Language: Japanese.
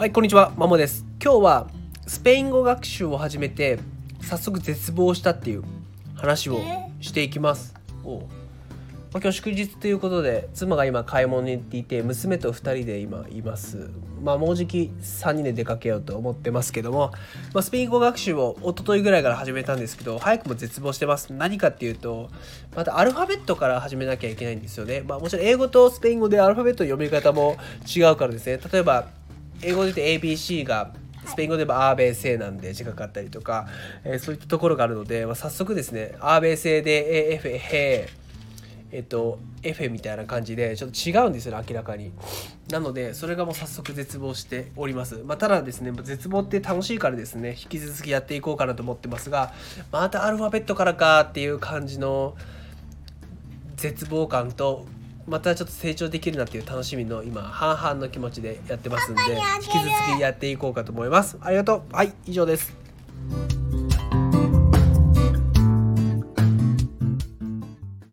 はい、こんにちは、マモです。今日はスペイン語学習を始めて早速絶望したっていう話をしていきます。おうまあ、今日祝日ということで妻が今買い物に行っていて娘と2人で今います。まあもうじき3人で出かけようと思ってますけども、まあ、スペイン語学習を一昨日ぐらいから始めたんですけど早くも絶望してます。何かっていうとまたアルファベットから始めなきゃいけないんですよね。まあもちろん英語とスペイン語でアルファベットの読み方も違うからですね。例えば英語で言うと ABC がスペイン語で言えばアーベーセなんで字がかったりとか、えーそういったところがあるので、まあ、早速ですねアーベーセで AF へえっと F みたいな感じでちょっと違うんですよね明らかに。なのでそれがもう早速絶望しております、まあ、ただですね絶望って楽しいからですね引き続きやっていこうかなと思ってますがまたアルファベットからかっていう感じの絶望感とまたちょっと成長できるなっていう楽しみの今半々の気持ちでやってますんで引き続きやっていこうかと思います。ありがとう。はい以上です。